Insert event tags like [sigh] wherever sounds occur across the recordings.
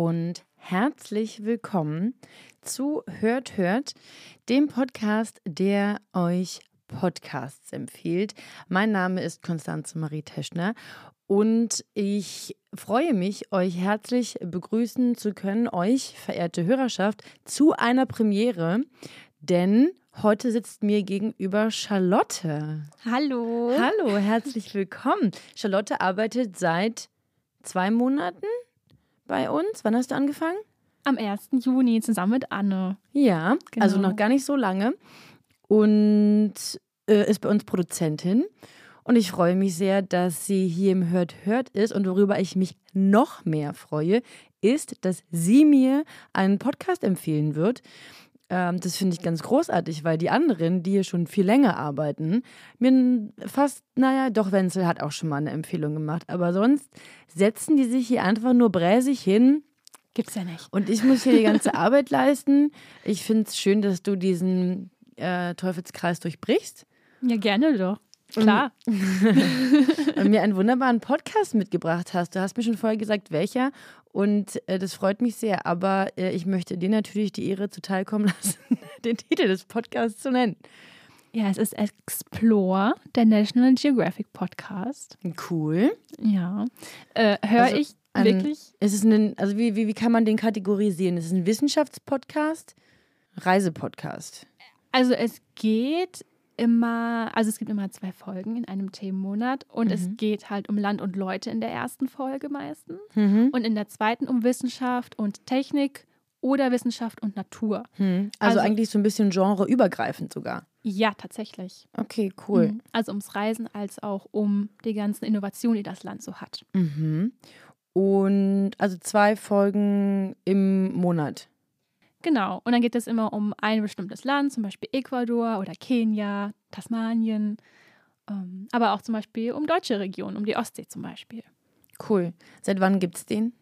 Und herzlich willkommen zu Hört Hört, dem Podcast, der euch Podcasts empfiehlt. Mein Name ist Konstanze Marie Teschner und ich freue mich, euch herzlich begrüßen zu können, euch, verehrte Hörerschaft, zu einer Premiere, denn heute sitzt mir gegenüber Charlotte. Hallo. Hallo, herzlich willkommen. Charlotte arbeitet seit zwei Monaten bei uns. Wann hast du angefangen? Am 1. Juni zusammen mit Anne. Ja, Genau. also noch gar nicht so lange. Und äh, ist bei uns Produzentin. Und ich freue mich sehr, dass sie hier im Hört Hört ist. Und worüber ich mich noch mehr freue, ist, dass sie mir einen Podcast empfehlen wird. Ähm, das finde ich ganz großartig, weil die anderen, die hier schon viel länger arbeiten, mir fast, naja, doch Wenzel hat auch schon mal eine Empfehlung gemacht. Aber sonst setzen die sich hier einfach nur bräsig hin Gibt's ja nicht. und ich muss hier die ganze Arbeit [laughs] leisten. Ich finde es schön, dass du diesen äh, Teufelskreis durchbrichst Ja, gerne doch. Klar. [laughs] und mir einen wunderbaren Podcast mitgebracht hast. Du hast mir schon vorher gesagt, welcher. Und äh, das freut mich sehr. Aber äh, ich möchte dir natürlich die Ehre zuteilkommen [laughs] lassen, den Titel des Podcasts zu nennen. Ja, es ist Explore, der National Geographic Podcast. Cool. Ja. Äh, Höre Also ich ein- wirklich? Ist es ein, also wie, wie, wie kann man den kategorisieren? Ist es ein Wissenschaftspodcast? Reisepodcast? Also es geht immer, also es gibt immer zwei Folgen in einem Themenmonat und es geht halt um Land und Leute in der ersten Folge meistens Mhm. und in der zweiten um Wissenschaft und Technik oder Wissenschaft und Natur. Hm. Also, Also- eigentlich so ein bisschen genreübergreifend sogar. Ja, tatsächlich. Okay, cool. Mhm. Also ums Reisen als auch um die ganzen Innovationen, die das Land so hat. Mhm. Und also zwei Folgen im Monat. Genau. Und dann geht es immer um ein bestimmtes Land, zum Beispiel Ecuador oder Kenia, Tasmanien, ähm, aber auch zum Beispiel um deutsche Regionen, um die Ostsee zum Beispiel. Cool. Seit wann gibt's den?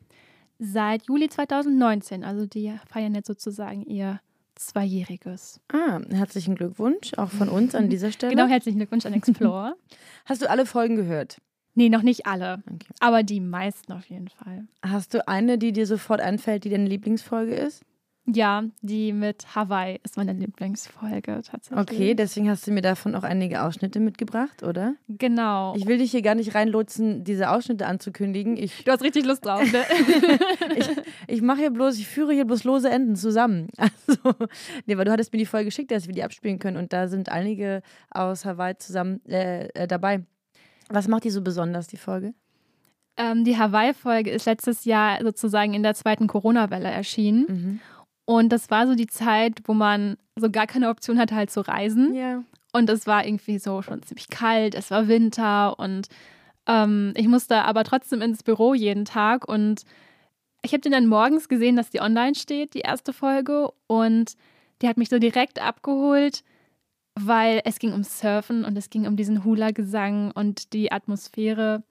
Seit Juli 2019, also die feiern jetzt sozusagen ihr Zweijähriges. Ah, herzlichen Glückwunsch auch von uns an [laughs] dieser Stelle. Genau, herzlichen Glückwunsch an Explore. [laughs] Hast du alle Folgen gehört? nee, noch nicht alle, Okay. aber die meisten auf jeden Fall. Hast du eine, die dir sofort einfällt, die deine Lieblingsfolge ist? Ja, die mit Hawaii ist meine Lieblingsfolge tatsächlich. Okay, deswegen hast du mir davon auch einige Ausschnitte mitgebracht, oder? Genau. Ich will dich hier gar nicht reinlotsen, diese Ausschnitte anzukündigen. Ich, du hast richtig Lust drauf, ne? [laughs] ich, ich mache hier bloß, ich führe hier bloß lose Enden zusammen. [laughs] Also, nee, weil du hattest mir die Folge geschickt, dass wir die abspielen können und da sind einige aus Hawaii zusammen äh, äh, dabei. Was macht die so besonders, die Folge? Ähm, die Hawaii-Folge ist letztes Jahr sozusagen in der zweiten Corona-Welle erschienen. Mhm. Und das war so die Zeit, wo man so gar keine Option hatte, halt zu reisen. Ja. Und es war irgendwie so schon ziemlich kalt, es war Winter und ähm, ich musste aber trotzdem ins Büro jeden Tag. Und ich habe den dann morgens gesehen, dass die online steht, die erste Folge. Und die hat mich so direkt abgeholt, weil es ging um Surfen und es ging um diesen Hula-Gesang und die Atmosphäre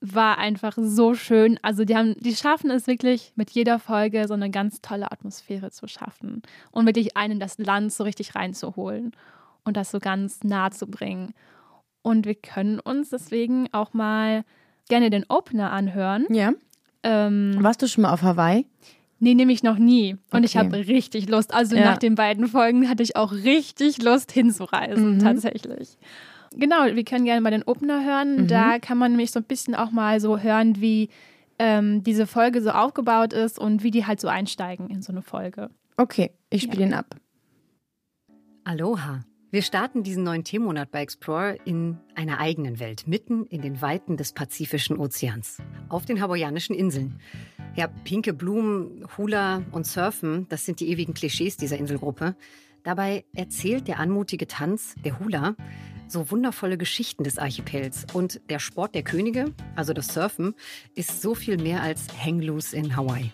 war einfach so schön. Also die haben, die schaffen es wirklich mit jeder Folge so eine ganz tolle Atmosphäre zu schaffen und wirklich einen in das Land so richtig reinzuholen und das so ganz nah zu bringen. Und wir können uns deswegen auch mal gerne den Opener anhören. Ja. Ähm, Warst du schon mal auf Hawaii? nee, nehme ich noch nie. Und ich Okay. habe richtig Lust. Also Ja. nach den beiden Folgen hatte ich auch richtig Lust hinzureisen, Mhm. tatsächlich. Genau, wir können gerne mal den Opener hören. Mhm. Da kann man nämlich so ein bisschen auch mal so hören, wie ähm, diese Folge so aufgebaut ist und wie die halt so einsteigen in so eine Folge. Okay, ich spiele ihn ab. Aloha. Wir starten diesen neuen Themenmonat bei Explore in einer eigenen Welt, mitten in den Weiten des Pazifischen Ozeans, auf den hawaiianischen Inseln. Ja, pinke Blumen, Hula und Surfen, das sind die ewigen Klischees dieser Inselgruppe. Dabei erzählt der anmutige Tanz, der Hula, so wundervolle Geschichten des Archipels. Und der Sport der Könige, also das Surfen, ist so viel mehr als Hang Loose in Hawaii.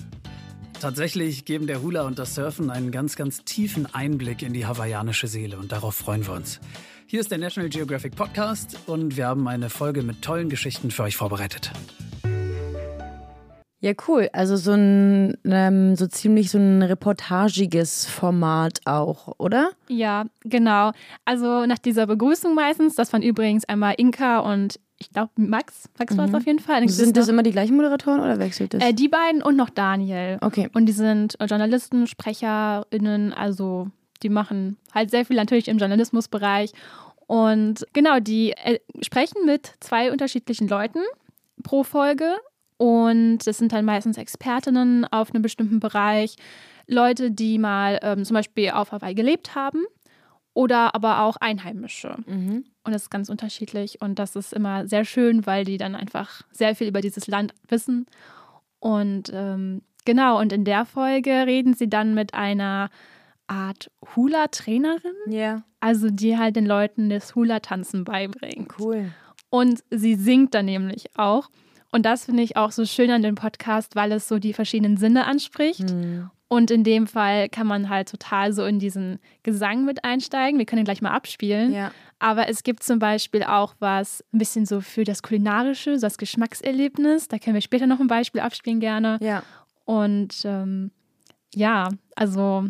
Tatsächlich geben der Hula und das Surfen einen ganz, ganz tiefen Einblick in die hawaiianische Seele und darauf freuen wir uns. Hier ist der National Geographic Podcast und wir haben eine Folge mit tollen Geschichten für euch vorbereitet. Ja, cool. Also so ein ähm, so ziemlich so ein reportagiges Format auch, oder? Ja, genau. Also nach dieser Begrüßung meistens, das waren übrigens einmal Inka und ich glaube Max. Max war es Mhm. auf jeden Fall. Dann Sind das noch, immer die gleichen Moderatoren oder wechselt das? äh, die beiden und noch Daniel. okay. Und die sind Journalisten, SprecherInnen, also die machen halt sehr viel natürlich im Journalismusbereich. Und genau, die äh, sprechen mit zwei unterschiedlichen Leuten pro Folge. Und das sind dann meistens Expertinnen auf einem bestimmten Bereich, Leute, die mal ähm, zum Beispiel auf Hawaii gelebt haben oder aber auch Einheimische. Mhm. Und das ist ganz unterschiedlich. Und das ist immer sehr schön, weil die dann einfach sehr viel über dieses Land wissen. Und ähm, genau, und in der Folge reden sie dann mit einer Art Hula-Trainerin, Ja, also die halt den Leuten das Hula-Tanzen beibringt. cool. Und sie singt dann nämlich auch. Und das finde ich auch so schön an dem Podcast, weil es so die verschiedenen Sinne anspricht. Hm. Und in dem Fall kann man halt total so in diesen Gesang mit einsteigen. Wir können ihn gleich mal abspielen. Ja. Aber es gibt zum Beispiel auch was ein bisschen so für das Kulinarische, so das Geschmackserlebnis. Da können wir später noch ein Beispiel abspielen gerne. Ja. Und ähm, ja, also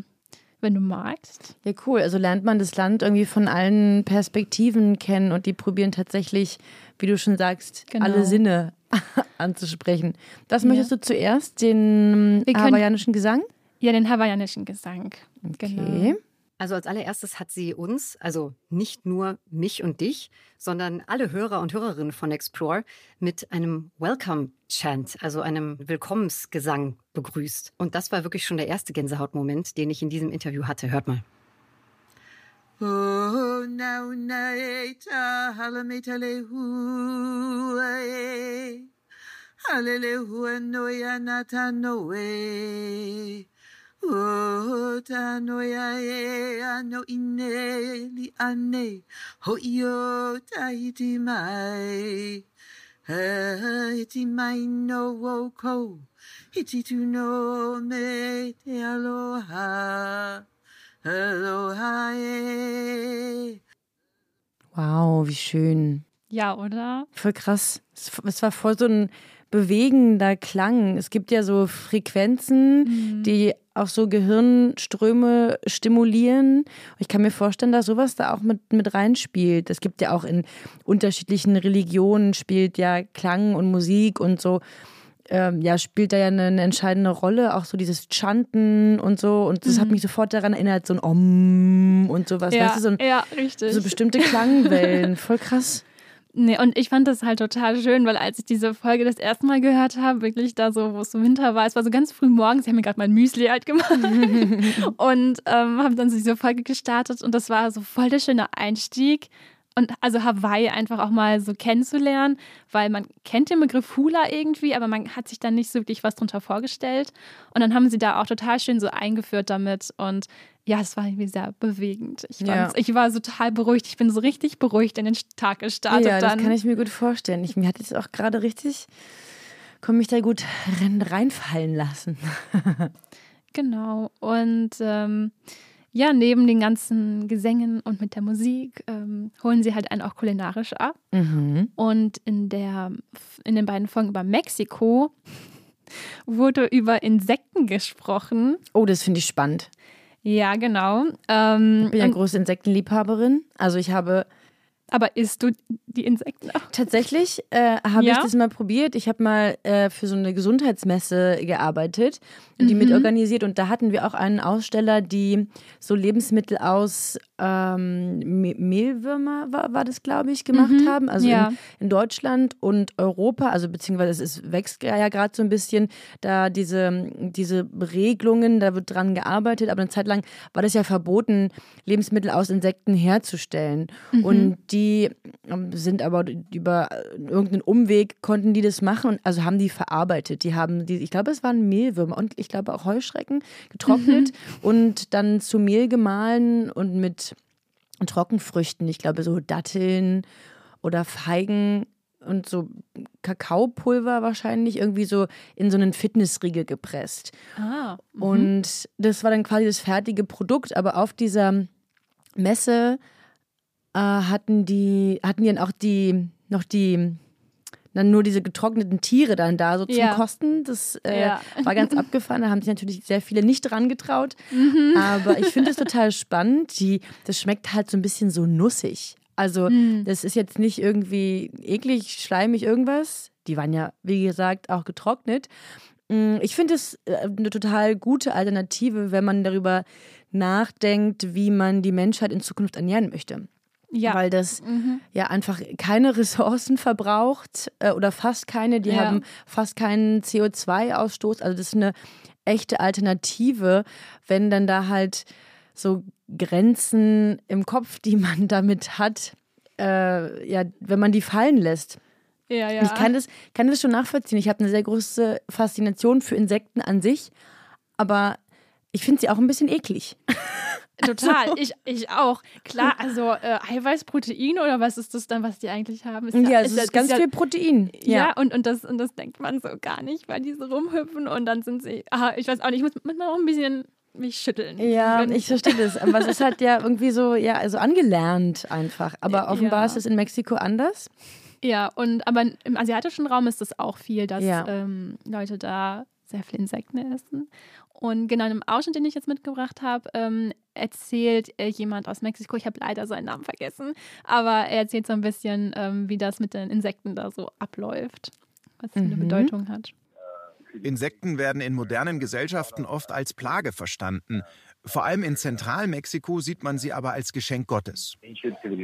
wenn du magst. Ja, cool. Also lernt man das Land irgendwie von allen Perspektiven kennen und die probieren tatsächlich, wie du schon sagst, Genau. alle Sinne [laughs] anzusprechen. Was Ja. möchtest du zuerst? Den hawaiianischen Gesang? Ja, den hawaiianischen Gesang. Genau. Also als allererstes hat sie uns, also nicht nur mich und dich, sondern alle Hörer und Hörerinnen von Explore mit einem Welcome-Chant, also einem Willkommensgesang begrüßt. Und das war wirklich schon der erste Gänsehautmoment, den ich in diesem Interview hatte. Hört mal. Oh, now naita halametale hu halele hu no nata no e ano ine li ane ho io ta iti mai ha iti mai no ko iti tu no me te aloha Aloha. Wow, wie schön. Ja, oder? Voll krass. Es es war voll so ein bewegender Klang. Es gibt ja so Frequenzen, die auch so Gehirnströme stimulieren. Ich kann mir vorstellen, dass sowas da auch mit, mit reinspielt. Es gibt ja auch in unterschiedlichen Religionen spielt ja Klang und Musik und so. Ähm, ja, spielt da ja eine, eine entscheidende Rolle, auch so dieses Chanten und so. Und das hat mich sofort daran erinnert, so ein Om und sowas. ja, weißt du, so, ein, ja, richtig. so bestimmte Klangwellen. [laughs] Voll krass. Nee, und ich fand das halt total schön, weil als ich diese Folge das erste Mal gehört habe, wirklich da so, wo es so Winter war, es war so ganz früh morgens, ich habe mir gerade mein Müsli halt gemacht [laughs] und ähm, habe dann so diese Folge gestartet und das war so voll der schöne Einstieg. Und also Hawaii einfach auch mal so kennenzulernen, weil man kennt den Begriff Hula irgendwie, aber man hat sich dann nicht so wirklich was drunter vorgestellt. Und dann haben sie da auch total schön so eingeführt damit. Und ja, es war irgendwie sehr bewegend. Ich, Ja. ich war total beruhigt. Ich bin so richtig beruhigt in den Tag gestartet. ja, dann. das kann ich mir gut vorstellen. Ich, mir hat jetzt auch gerade richtig, komme mich da gut rein, reinfallen lassen. [laughs] Genau. Und ähm, ja, neben den ganzen Gesängen und mit der Musik ähm, holen sie halt einen auch kulinarisch ab. Mhm. Und in, der, in den beiden Folgen über Mexiko [laughs] wurde über Insekten gesprochen. Oh, das finde ich spannend. Ja, genau. Ähm, Ich bin ja große Insektenliebhaberin. Also ich habe aber isst du die Insekten auch? tatsächlich, äh, habe Ja? ich das mal probiert. Ich habe mal äh, für so eine Gesundheitsmesse gearbeitet die Mhm. mitorganisiert. Und da hatten wir auch einen Aussteller, die so Lebensmittel aus ähm, Me- Mehlwürmer, war, war das, glaube ich, gemacht Mhm, haben. Also ja. in, in Deutschland und Europa, also beziehungsweise es ist, wächst ja gerade so ein bisschen, da diese, diese Regelungen, da wird dran gearbeitet, aber eine Zeit lang war das ja verboten, Lebensmittel aus Insekten herzustellen. Mhm. Und die ähm, sind aber über irgendeinen Umweg konnten die das machen und also haben die verarbeitet. Die haben die, ich glaube, es waren Mehlwürmer und ich glaube auch Heuschrecken getrocknet Mhm. und dann zu Mehl gemahlen und mit Trockenfrüchten. Ich glaube, so Datteln oder Feigen und so Kakaopulver wahrscheinlich irgendwie so in so einen Fitnessriegel gepresst. Ah. mhm. Und das war dann quasi das fertige Produkt, aber auf dieser Messe äh, hatten die, hatten die dann auch die, noch die, dann nur diese getrockneten Tiere dann da so zum Ja. Kosten. Das äh, Ja. war ganz [laughs] abgefahren. Da haben sich natürlich sehr viele nicht dran getraut. Mhm. Aber ich finde es [laughs] total spannend. Die, das schmeckt halt so ein bisschen so nussig. Also, Mhm. das ist jetzt nicht irgendwie eklig, schleimig, irgendwas. Die waren ja, wie gesagt, auch getrocknet. Mm, Ich finde es äh, eine total gute Alternative, wenn man darüber nachdenkt, wie man die Menschheit in Zukunft ernähren möchte. Ja. Weil das Mhm. ja einfach keine Ressourcen verbraucht äh, oder fast keine. Die Ja. haben fast keinen CO2-Ausstoß. Also das ist eine echte Alternative, wenn dann da halt so Grenzen im Kopf, die [laughs] man damit hat, äh, ja, wenn man die fallen lässt. Ja, ja. Ich kann das, kann das schon nachvollziehen. Ich habe eine sehr große Faszination für Insekten an sich, aber ich finde sie auch ein bisschen eklig. [laughs] Total, ich, ich auch. Klar, also äh, Eiweiß, Protein oder was ist das dann, was die eigentlich haben? Ist Ja, es ist, ja- ganz ja, viel Protein. Ja, und, und, das, und das denkt man so gar nicht, weil die so rumhüpfen und dann sind sie, ah, ich weiß auch nicht, ich muss manchmal auch ein bisschen mich schütteln. Ja, Wenn- ich verstehe das. Aber es ist halt ja irgendwie so, ja, also angelernt einfach. Aber offenbar Ja. ist es in Mexiko anders. Ja, und aber im asiatischen Raum ist es auch viel, dass Ja. ähm, Leute da sehr viel Insekten essen. Und genau im Ausschnitt, den ich jetzt mitgebracht habe, ähm, erzählt äh, jemand aus Mexiko, ich habe leider seinen Namen vergessen, aber er erzählt so ein bisschen, ähm, wie das mit den Insekten da so abläuft, was für eine Mhm. Bedeutung hat. Insekten werden in modernen Gesellschaften oft als Plage verstanden. Vor allem in Zentralmexiko sieht man sie aber als Geschenk Gottes.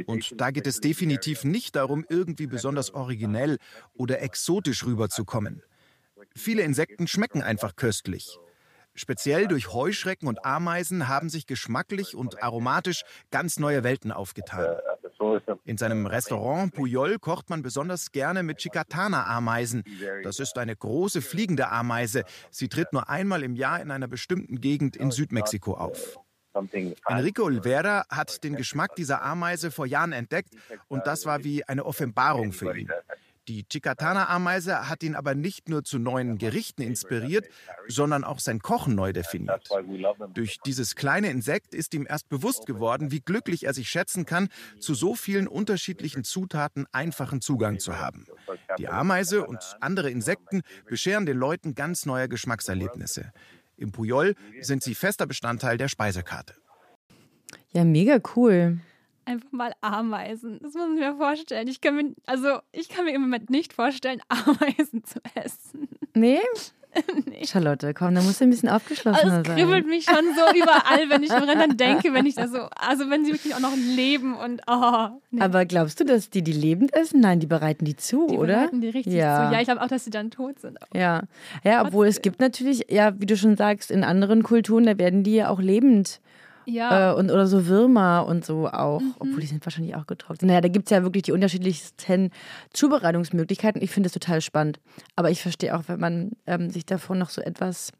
Und da geht es definitiv nicht darum, irgendwie besonders originell oder exotisch rüberzukommen. Viele Insekten schmecken einfach köstlich. Speziell durch Heuschrecken und Ameisen haben sich geschmacklich und aromatisch ganz neue Welten aufgetan. In seinem Restaurant Puyol kocht man besonders gerne mit Chicatana-Ameisen. Das ist eine große fliegende Ameise. Sie tritt nur einmal im Jahr in einer bestimmten Gegend in Südmexiko auf. Enrico Olvera hat den Geschmack dieser Ameise vor Jahren entdeckt und das war wie eine Offenbarung für ihn. Die Chicatana-Ameise hat ihn aber nicht nur zu neuen Gerichten inspiriert, sondern auch sein Kochen neu definiert. Durch dieses kleine Insekt ist ihm erst bewusst geworden, wie glücklich er sich schätzen kann, zu so vielen unterschiedlichen Zutaten einfachen Zugang zu haben. Die Ameise und andere Insekten bescheren den Leuten ganz neue Geschmackserlebnisse. Im Puyol sind sie fester Bestandteil der Speisekarte. Ja, mega cool. Einfach mal Ameisen. Das muss ich mir vorstellen. Ich kann mir, also ich kann mir im Moment nicht vorstellen, [laughs] Ameisen zu essen. Nee? [laughs] nee. Charlotte, komm, da musst du ein bisschen Also aufgeschlossener es sein. kribbelt mich schon so [laughs] überall, wenn ich daran denke, wenn ich da so, also wenn sie wirklich auch noch leben und oh, nee. Aber glaubst du, dass die die lebend essen? Nein, die bereiten die zu, die oder? bereiten die richtig ja. zu. Ja, ich glaube auch, dass sie dann tot sind. Ja, ja, obwohl es gibt natürlich, ja, wie du schon sagst, in anderen Kulturen, da werden die ja auch lebend Ja, äh, und oder so Würmer und so auch, Mhm. obwohl die sind wahrscheinlich auch getrocknet. Naja, da gibt es ja wirklich die unterschiedlichsten Zubereitungsmöglichkeiten. Ich finde es total spannend. Aber ich verstehe auch, wenn man ähm, sich davon noch so etwas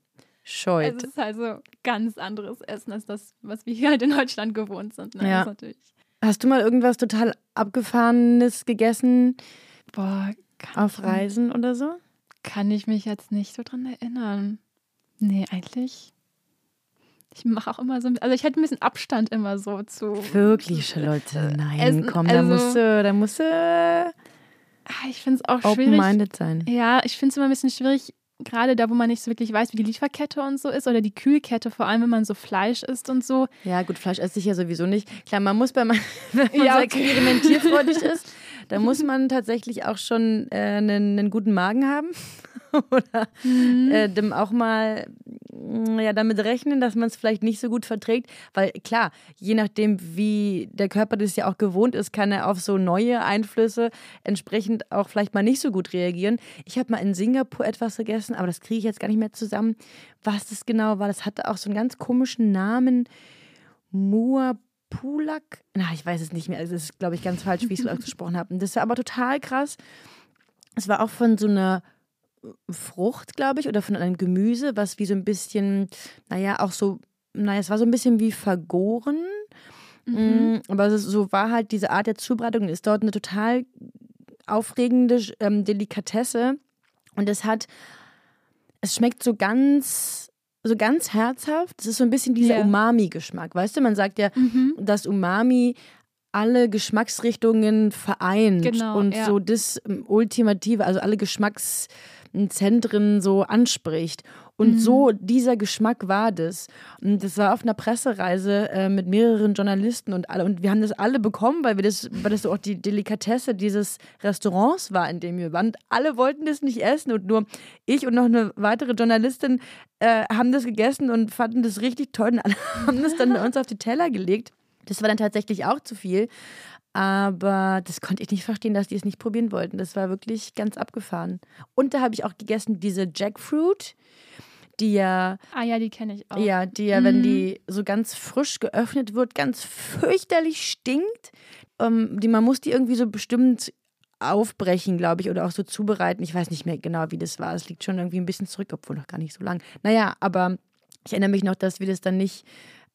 scheut. es ist halt so ganz anderes Essen als das, was wir hier halt in Deutschland gewohnt sind. Ne? Ja. Das Hast du mal irgendwas total abgefahrenes gegessen boah, kann, auf Reisen oder so? kann ich mich jetzt nicht so dran erinnern. Nee, eigentlich. Ich mache auch immer so, ein- also ich hätte ein bisschen Abstand immer so zu. Wirklich, [laughs] Charlotte? Nein, Essen, komm, da also- musst du, da musst du Ah, Ich finde es auch schwierig. open-minded sein. Ja, ich finde es immer ein bisschen schwierig, gerade da, wo man nicht so wirklich weiß, wie die Lieferkette und so ist oder die Kühlkette, vor allem wenn man so Fleisch isst und so. Ja, gut, Fleisch esse ich ja sowieso nicht. Klar, man muss bei man, [laughs] wenn man Ja, so okay. experimentierfreudig [laughs] ist, da muss man tatsächlich auch schon äh, einen, einen guten Magen haben. [laughs] Oder Mhm. äh, dem auch mal mm, ja, damit rechnen, dass man es vielleicht nicht so gut verträgt. Weil klar, je nachdem, wie der Körper das ja auch gewohnt ist, kann er auf so neue Einflüsse entsprechend auch vielleicht mal nicht so gut reagieren. Ich habe mal in Singapur etwas gegessen, aber das kriege ich jetzt gar nicht mehr zusammen, was das genau war. Das hatte auch so einen ganz komischen Namen. Muapulak. Na, ich weiß es nicht mehr. Also, es ist, glaube ich, ganz falsch, wie ich es [laughs] ausgesprochen habe. Und das war aber total krass. Es war auch von so einer Frucht, glaube ich, oder von einem Gemüse, was wie so ein bisschen, naja, auch so, naja, es war so ein bisschen wie vergoren. Mhm. Mm, aber so war halt diese Art der Zubereitung, ist dort eine total aufregende ähm, Delikatesse. Und es hat, es schmeckt so ganz, so ganz herzhaft. Es ist so ein bisschen dieser Ja. Umami-Geschmack. Weißt du, man sagt ja, Mhm. dass Umami alle Geschmacksrichtungen vereint Genau, und ja. so das ähm, Ultimative, also alle Geschmackszentren so anspricht. Und Mhm. so dieser Geschmack war das. Und das war auf einer Pressereise äh, mit mehreren Journalisten und alle. Und wir haben das alle bekommen, weil wir das, weil das so auch die Delikatesse dieses Restaurants war, in dem wir waren. Und alle wollten das nicht essen und nur ich und noch eine weitere Journalistin äh, haben das gegessen und fanden das richtig toll und alle [laughs] haben das dann bei uns auf die Teller gelegt. Das war dann tatsächlich auch zu viel. Aber das konnte ich nicht verstehen, dass die es nicht probieren wollten. Das war wirklich ganz abgefahren. Und da habe ich auch gegessen diese Jackfruit, die ja, Ah ja, die kenne ich auch. ja, die ja, wenn Mhm. die so ganz frisch geöffnet wird, ganz fürchterlich stinkt. Ähm, die, man muss die irgendwie so bestimmt aufbrechen, glaube ich, oder auch so zubereiten. Ich weiß nicht mehr genau, wie das war. Es liegt schon irgendwie ein bisschen zurück, obwohl noch gar nicht so lang. Naja, aber ich erinnere mich noch, dass wir das dann nicht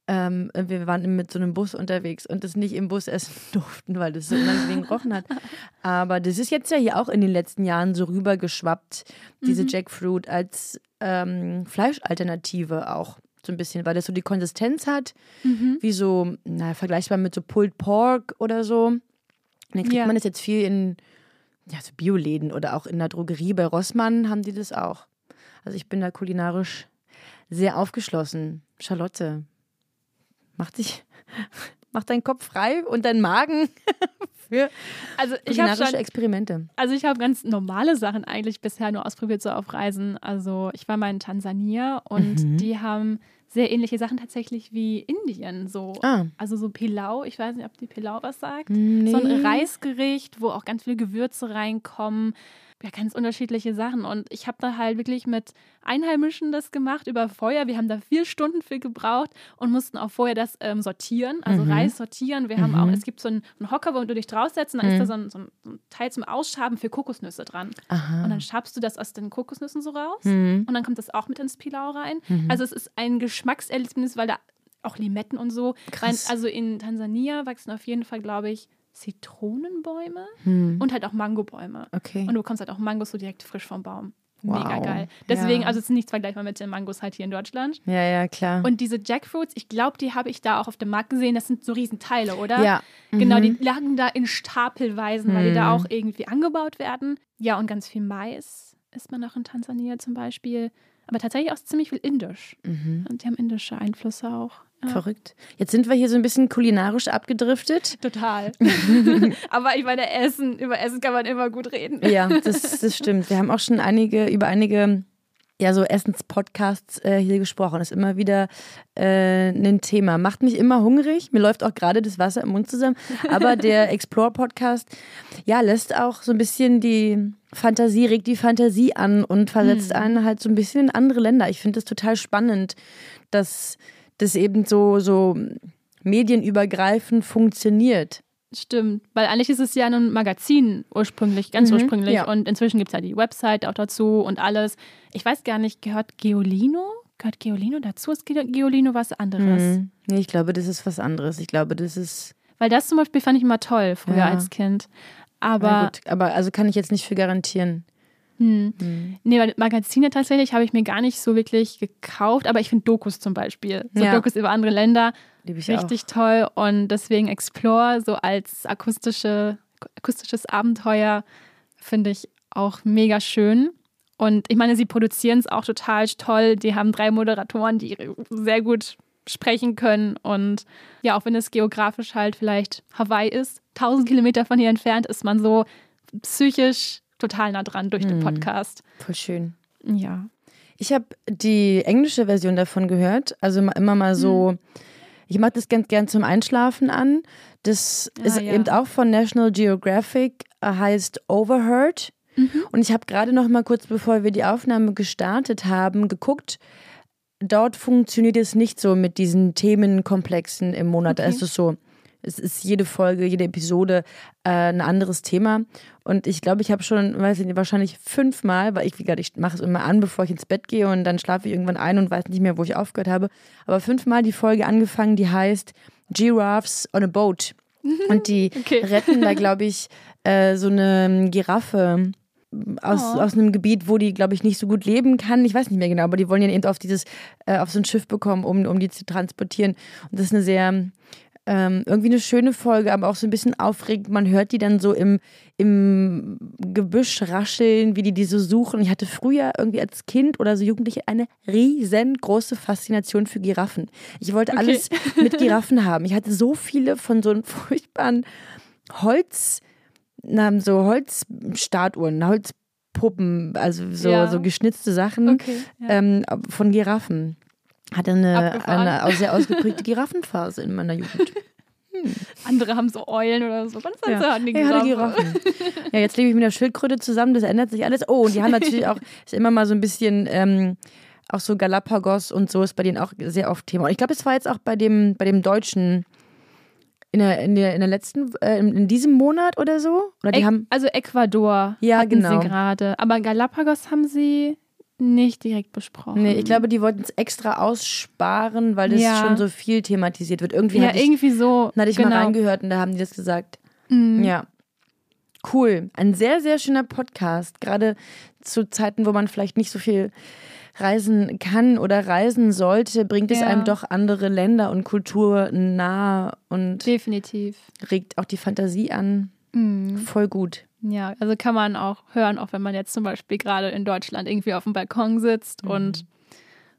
ähm, wir waren mit so einem Bus unterwegs und das nicht im Bus essen [laughs] durften, weil das so unangenehm gerochen hat. [laughs] Aber das ist jetzt ja hier auch in den letzten Jahren so rübergeschwappt, diese Mhm. Jackfruit als ähm, Fleischalternative auch so ein bisschen, weil das so die Konsistenz hat, Mhm. wie so, na, vergleichbar mit so Pulled Pork oder so. Und dann kriegt Ja. man das jetzt viel in ja, so Bioläden oder auch in der Drogerie. Bei Rossmann haben die das auch. Also ich bin da kulinarisch sehr aufgeschlossen. Charlotte, mach dich, [laughs] mach deinen Kopf frei und deinen Magen [laughs] für Also ich schon, Experimente. also ich habe ganz normale Sachen eigentlich bisher nur ausprobiert so auf Reisen. Also ich war mal in Tansania und Mhm. die haben sehr ähnliche Sachen tatsächlich wie Indien. So, Ah. also so Pilau. Ich weiß nicht, ob die Pilau was sagt. Nee. So ein Reisgericht, wo auch ganz viele Gewürze reinkommen. Ja, ganz unterschiedliche Sachen. Und ich habe da halt wirklich mit Einheimischen das gemacht über Feuer. Wir haben da vier Stunden für gebraucht und mussten auch vorher das ähm, sortieren, also Mhm. Reis sortieren. Wir haben auch, es gibt so einen, einen Hocker, wo du dich draufsetzt und dann ist da so ein, so, ein, so ein Teil zum Ausschaben für Kokosnüsse dran. Aha. Und dann schabst du das aus den Kokosnüssen so raus Mhm. und dann kommt das auch mit ins Pilau rein. Also es ist ein Geschmackserlebnis, weil da auch Limetten und so. Krass. also in Tansania wachsen auf jeden Fall, glaube ich, Zitronenbäume Hm. und halt auch Mangobäume. Okay. Und du bekommst halt auch Mangos so direkt frisch vom Baum. Mega Wow. geil. Deswegen, Ja. also es ist nicht vergleichbar mit den Mangos halt hier in Deutschland. Ja, ja, klar. Und diese Jackfruits, ich glaube, die habe ich da auch auf dem Markt gesehen. Das sind so Riesenteile, oder? ja. Genau, Mhm. die lagen da in Stapelweisen, weil die da Mhm. auch irgendwie angebaut werden. Ja, und ganz viel Mais isst man auch in Tansania zum Beispiel. Aber tatsächlich auch ziemlich viel Indisch. Mhm. Und die haben indische Einflüsse auch. Verrückt. Jetzt sind wir hier so ein bisschen kulinarisch abgedriftet. Total. [laughs] Aber ich meine, Essen, über Essen kann man immer gut reden. Ja, das, das stimmt. Wir haben auch schon einige über einige ja so Essenspodcasts äh, hier gesprochen. ist immer wieder äh, ein Thema. Macht mich immer hungrig. Mir läuft auch gerade das Wasser im Mund zusammen. Aber der [laughs] Explore Podcast, ja, lässt auch so ein bisschen die Fantasie, regt die Fantasie an und versetzt einen halt so ein bisschen in andere Länder. Ich finde das total spannend, dass das eben so, so medienübergreifend funktioniert. Stimmt, weil eigentlich ist es ja ein Magazin ursprünglich, ganz Mhm, ursprünglich. ja. Und inzwischen gibt es ja die Website auch dazu und alles. Ich weiß gar nicht, gehört Geolino? Gehört Geolino dazu? Ist Ge- Geolino was anderes? Mhm. Nee, ich glaube, das ist was anderes. Ich glaube, das ist. Weil das zum Beispiel fand ich immer toll früher Ja. als Kind. Aber gut, aber also kann ich jetzt nicht für garantieren. Hm, nee, weil Magazine tatsächlich habe ich mir gar nicht so wirklich gekauft, aber ich finde Dokus zum Beispiel. So Ja. Dokus über andere Länder richtig toll und deswegen Explore so als akustische, akustisches Abenteuer finde ich auch mega schön. Und ich meine, sie produzieren es auch total toll. Die haben drei Moderatoren, die sehr gut sprechen können. Und ja, auch wenn es geografisch halt vielleicht Hawaii ist, 1000 Kilometer von hier entfernt, ist man so psychisch total nah dran durch den Podcast. auch. Voll schön. Ja. Ich habe die englische Version davon gehört. Also immer mal so. Hm. Ich mache das ganz gern zum Einschlafen an. Das Ah, ist ja. eben auch von National Geographic, äh, heißt Overheard. Mhm. Und ich habe gerade noch mal kurz bevor wir die Aufnahme gestartet haben, geguckt. Dort funktioniert es nicht so mit diesen Themenkomplexen im Monat. Da Okay. ist es so, es ist jede Folge, jede Episode äh, ein anderes Thema. Und ich glaube, ich habe schon, weiß ich nicht, wahrscheinlich fünfmal, weil ich, wie gesagt, ich mache es immer an, bevor ich ins Bett gehe und dann schlafe ich irgendwann ein und weiß nicht mehr, wo ich aufgehört habe. Aber fünfmal die Folge angefangen, die heißt Giraffes on a Boat. Und die Okay. retten da, [laughs] glaube ich, äh, so eine Giraffe aus, Oh. aus einem Gebiet, wo die, glaube ich, nicht so gut leben kann. Ich weiß nicht mehr genau, aber die wollen ja eben auf dieses, äh, auf so ein Schiff bekommen, um, um die zu transportieren. Und das ist eine sehr, ähm, irgendwie eine schöne Folge, aber auch so ein bisschen aufregend. Man hört die dann so im, im Gebüsch rascheln, wie die die so suchen. Ich hatte früher irgendwie als Kind oder so Jugendliche eine riesengroße Faszination für Giraffen. Ich wollte Okay. alles [laughs] mit Giraffen haben. Ich hatte so viele von so einem furchtbaren Holz, na, so Holzstatuen, Holzpuppen, also so, Ja. so geschnitzte Sachen Okay. Ja. ähm, von Giraffen. Hatte eine, eine sehr ausgeprägte Giraffenphase in meiner Jugend. Andere haben so Eulen oder so. Ganz Ja. ja. hatten die Ich hatte Giraffe. Giraffen. [laughs] Ja, jetzt lebe ich mit der Schildkröte zusammen, das ändert sich alles. Oh, und die haben natürlich auch, ist immer mal so ein bisschen, ähm, auch so Galapagos und so ist bei denen auch sehr oft Thema. Und ich glaube, es war jetzt auch bei dem, bei dem Deutschen in der, in der, in der letzten, äh, in, diesem Monat oder so. Oder die Ä- haben, also Ecuador Ja, genau. sie gerade. Aber Galapagos haben sie nicht direkt besprochen. nee, ich glaube, die wollten es extra aussparen, weil das Ja. schon so viel thematisiert wird. Irgendwie ja, hatte ich, irgendwie so. hatte ich genau. mal reingehört und da haben die das gesagt. Mhm. Ja. Cool. Ein sehr, sehr schöner Podcast. Gerade zu Zeiten, wo man vielleicht nicht so viel reisen kann oder reisen sollte, bringt es Ja. einem doch andere Länder und Kultur nahe und Definitiv. regt auch die Fantasie an. Mhm. Voll gut. Ja, also kann man auch hören, auch wenn man jetzt zum Beispiel gerade in Deutschland irgendwie auf dem Balkon sitzt Mhm. und,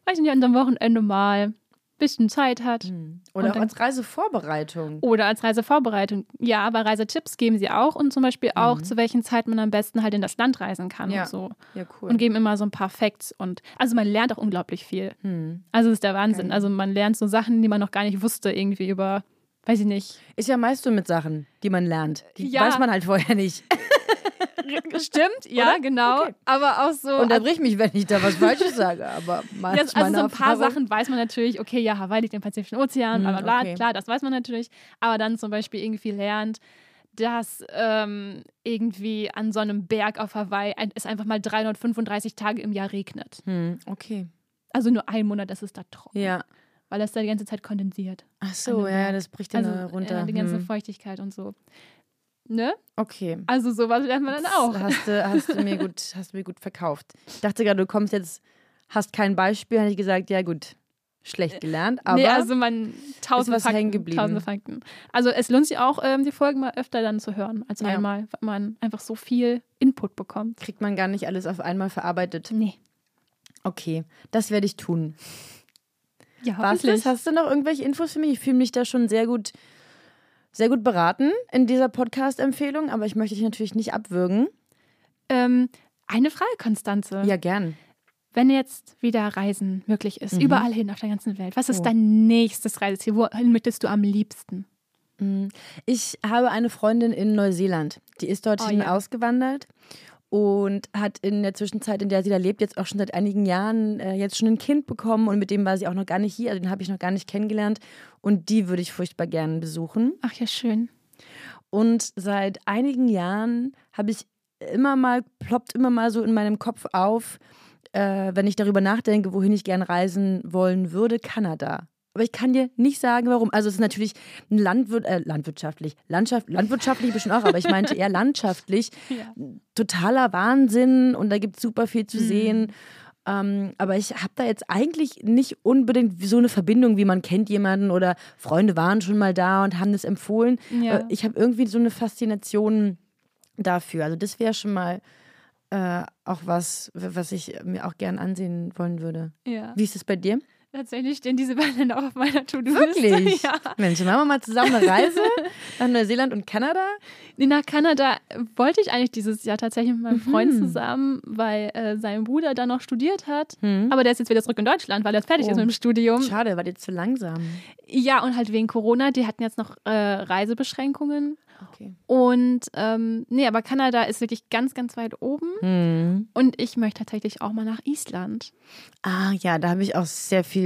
weiß nicht, an einem Wochenende mal ein bisschen Zeit hat. Oder Und auch dann- als Reisevorbereitung. Oder als Reisevorbereitung. Ja, aber Reisetipps geben sie auch und zum Beispiel Mhm. auch, zu welchen Zeit man am besten halt in das Land reisen kann Ja. und so. Ja, cool. Und geben immer so ein paar Facts und also man lernt auch unglaublich viel. Hm. Also das ist der Wahnsinn. Also man lernt so Sachen, die man noch gar nicht wusste, irgendwie über, weiß ich nicht. Ist ja meist so mit Sachen, die man lernt. Die Ja. weiß man halt vorher nicht. [laughs] Stimmt, ja, Oder? genau. Okay. Aber auch so. Unterbrich mich, wenn ich da was Falsches sage, aber mal Ja, ist also so ein paar Erfahrung. Sachen weiß man natürlich, okay, ja, Hawaii liegt im Pazifischen Ozean, bla bla Hm, bla, okay. klar, das weiß man natürlich. Aber dann zum Beispiel irgendwie lernt, dass ähm, irgendwie an so einem Berg auf Hawaii es einfach mal 335 Tage im Jahr regnet. Hm, okay. Also nur ein Monat, das ist da trocken. Ja. Weil das da die ganze Zeit kondensiert. Ach so, dem ja, Berg. das bricht dann Also äh, runter. äh, die ganze Hm. Feuchtigkeit und so. Ne? Okay. Also sowas lernt man dann auch. Das Hast du, hast du mir [laughs] gut, hast du mir gut verkauft. Ich dachte gerade, du kommst jetzt, hast kein Beispiel, hätte ich gesagt, ja gut, schlecht gelernt, aber nee, also man hängen Fakten, geblieben. tausende Fakten. Also es lohnt sich auch, ähm, die Folgen mal öfter dann zu hören als Ja. einmal, weil man einfach so viel Input bekommt. kriegt man gar nicht alles auf einmal verarbeitet. Nee. Okay, das werde ich tun. Ja, Was ist? Hast du noch irgendwelche Infos für mich? Ich fühle mich da schon sehr gut, sehr gut beraten in dieser Podcast-Empfehlung, aber ich möchte dich natürlich nicht abwürgen. Ähm, eine Frage, Konstanze. Ja, gern. Wenn jetzt wieder Reisen möglich ist, Mhm. überall hin auf der ganzen Welt, was ist Oh. dein nächstes Reiseziel? Wohin möchtest du am liebsten? Ich habe eine Freundin in Neuseeland, die ist dorthin Oh, ja. ausgewandert und hat in der Zwischenzeit, in der sie da lebt, jetzt auch schon seit einigen Jahren äh, jetzt schon ein Kind bekommen und mit dem war sie auch noch gar nicht hier, also den habe ich noch gar nicht kennengelernt und die würde ich furchtbar gerne besuchen. Ach ja, schön. Und seit einigen Jahren habe ich immer mal, ploppt immer mal so in meinem Kopf auf, äh, wenn ich darüber nachdenke, wohin ich gern reisen wollen würde, Kanada. Aber ich kann dir nicht sagen, warum. Also es ist natürlich ein Landwirt, äh, landwirtschaftlich, Landschaft, landwirtschaftlich bestimmt auch, aber ich meinte eher landschaftlich. [laughs] Ja. Totaler Wahnsinn und da gibt es super viel Mhm. zu sehen. Ähm, aber ich habe da jetzt eigentlich nicht unbedingt so eine Verbindung, wie man kennt jemanden oder Freunde waren schon mal da und haben das empfohlen. Ja. Äh, Ich habe irgendwie so eine Faszination dafür. Also das wäre schon mal äh, auch was, was ich mir auch gern ansehen wollen würde. ja. Wie ist es bei dir? Tatsächlich stehen diese beiden Länder auch auf meiner To-Do-Liste. Wirklich? Ja. Mensch, machen wir mal zusammen eine Reise [laughs] nach Neuseeland und Kanada? Nee, Nach Kanada wollte ich eigentlich dieses Jahr tatsächlich mit meinem Freund Mhm. zusammen, weil äh, sein Bruder da noch studiert hat. Hm. Aber der ist jetzt wieder zurück in Deutschland, weil er fertig Oh. ist mit dem Studium. Schade, war dir zu langsam. Ja, und halt wegen Corona, die hatten jetzt noch äh, Reisebeschränkungen. Okay. Und ähm, nee, aber Kanada ist wirklich ganz, ganz weit oben. Hm. Und ich möchte tatsächlich auch mal nach Island. Ah ja, da habe ich auch sehr viel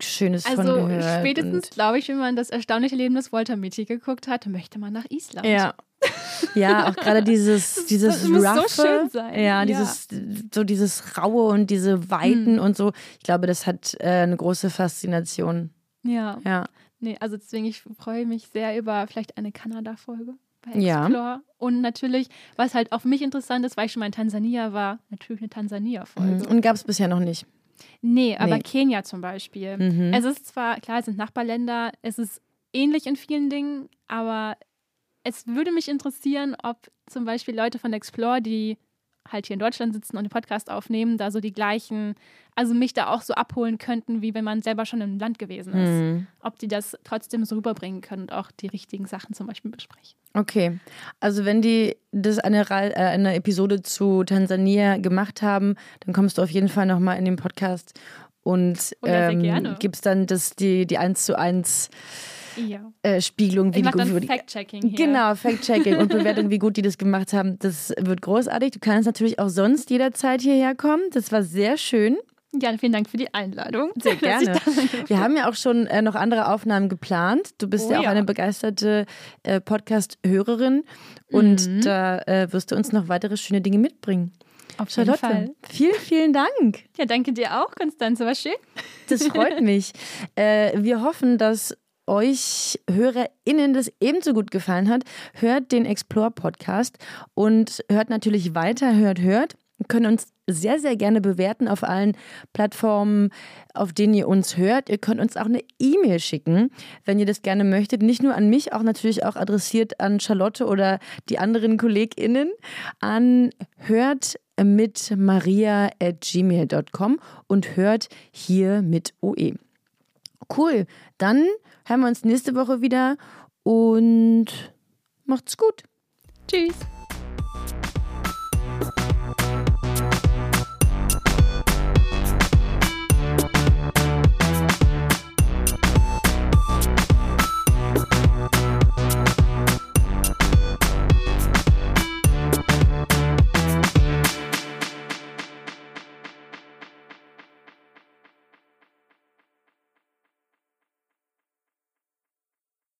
Schönes von Also gehört. spätestens, und- glaube ich, wenn man das erstaunliche Leben des Walter Mitty geguckt hat, möchte man nach Island. Ja. Ja, auch gerade dieses, [laughs] dieses das muss so Roughe, schön sein. Ja, Ja. dieses, so dieses Raue und diese Weiten Mhm. und so. Ich glaube, das hat äh, eine große Faszination. Ja. Ja. Nee, also deswegen, ich freue mich sehr über vielleicht eine Kanada-Folge bei Ja. Explore. Und natürlich, was halt auch für mich interessant ist, weil ich schon mal in Tansania war, natürlich eine Tansania-Folge. Und gab es bisher noch nicht. Nee, aber Nee. Kenia zum Beispiel. Mhm. Es ist zwar, klar, es sind Nachbarländer, es ist ähnlich in vielen Dingen, aber es würde mich interessieren, ob zum Beispiel Leute von Explore, die halt hier in Deutschland sitzen und den Podcast aufnehmen, da so die gleichen, also mich da auch so abholen könnten, wie wenn man selber schon im Land gewesen ist. Mhm. Ob die das trotzdem so rüberbringen können und auch die richtigen Sachen zum Beispiel besprechen. Okay, also wenn die das eine, äh, eine Episode zu Tansania gemacht haben, dann kommst du auf jeden Fall nochmal in den Podcast und ähm, gibst dann das, die, die 1 zu 1 Ja. äh, Spiegelung, wie Ich die, dann die Fact-Checking. Genau, [laughs] Fact-Checking und Bewertung, wie gut die das gemacht haben. Das wird großartig. Du kannst natürlich auch sonst jederzeit hierher kommen. Das war sehr schön. Ja, vielen Dank für die Einladung. Sehr gerne. Wir haben ja auch schon äh, noch andere Aufnahmen geplant. Du bist Oh ja auch ja. eine begeisterte äh, Podcast-Hörerin und Mhm. da äh, wirst du uns noch weitere schöne Dinge mitbringen. Auf jeden Charlotte, Fall. vielen, vielen Dank. Ja, danke dir auch, Konstanze. War schön. Das freut [laughs] mich. Äh, wir hoffen, dass euch HörerInnen das ebenso gut gefallen hat. Hört den Explore-Podcast und hört natürlich weiter, hört, hört. Ihr könnt uns sehr, sehr gerne bewerten auf allen Plattformen, auf denen ihr uns hört. Ihr könnt uns auch eine E-Mail schicken, wenn ihr das gerne möchtet. Nicht nur an mich, auch natürlich auch adressiert an Charlotte oder die anderen KollegInnen. An hört mit maria at gmail.com und hört hier mit OE. Cool. Dann hören wir uns nächste Woche wieder und macht's gut. Tschüss.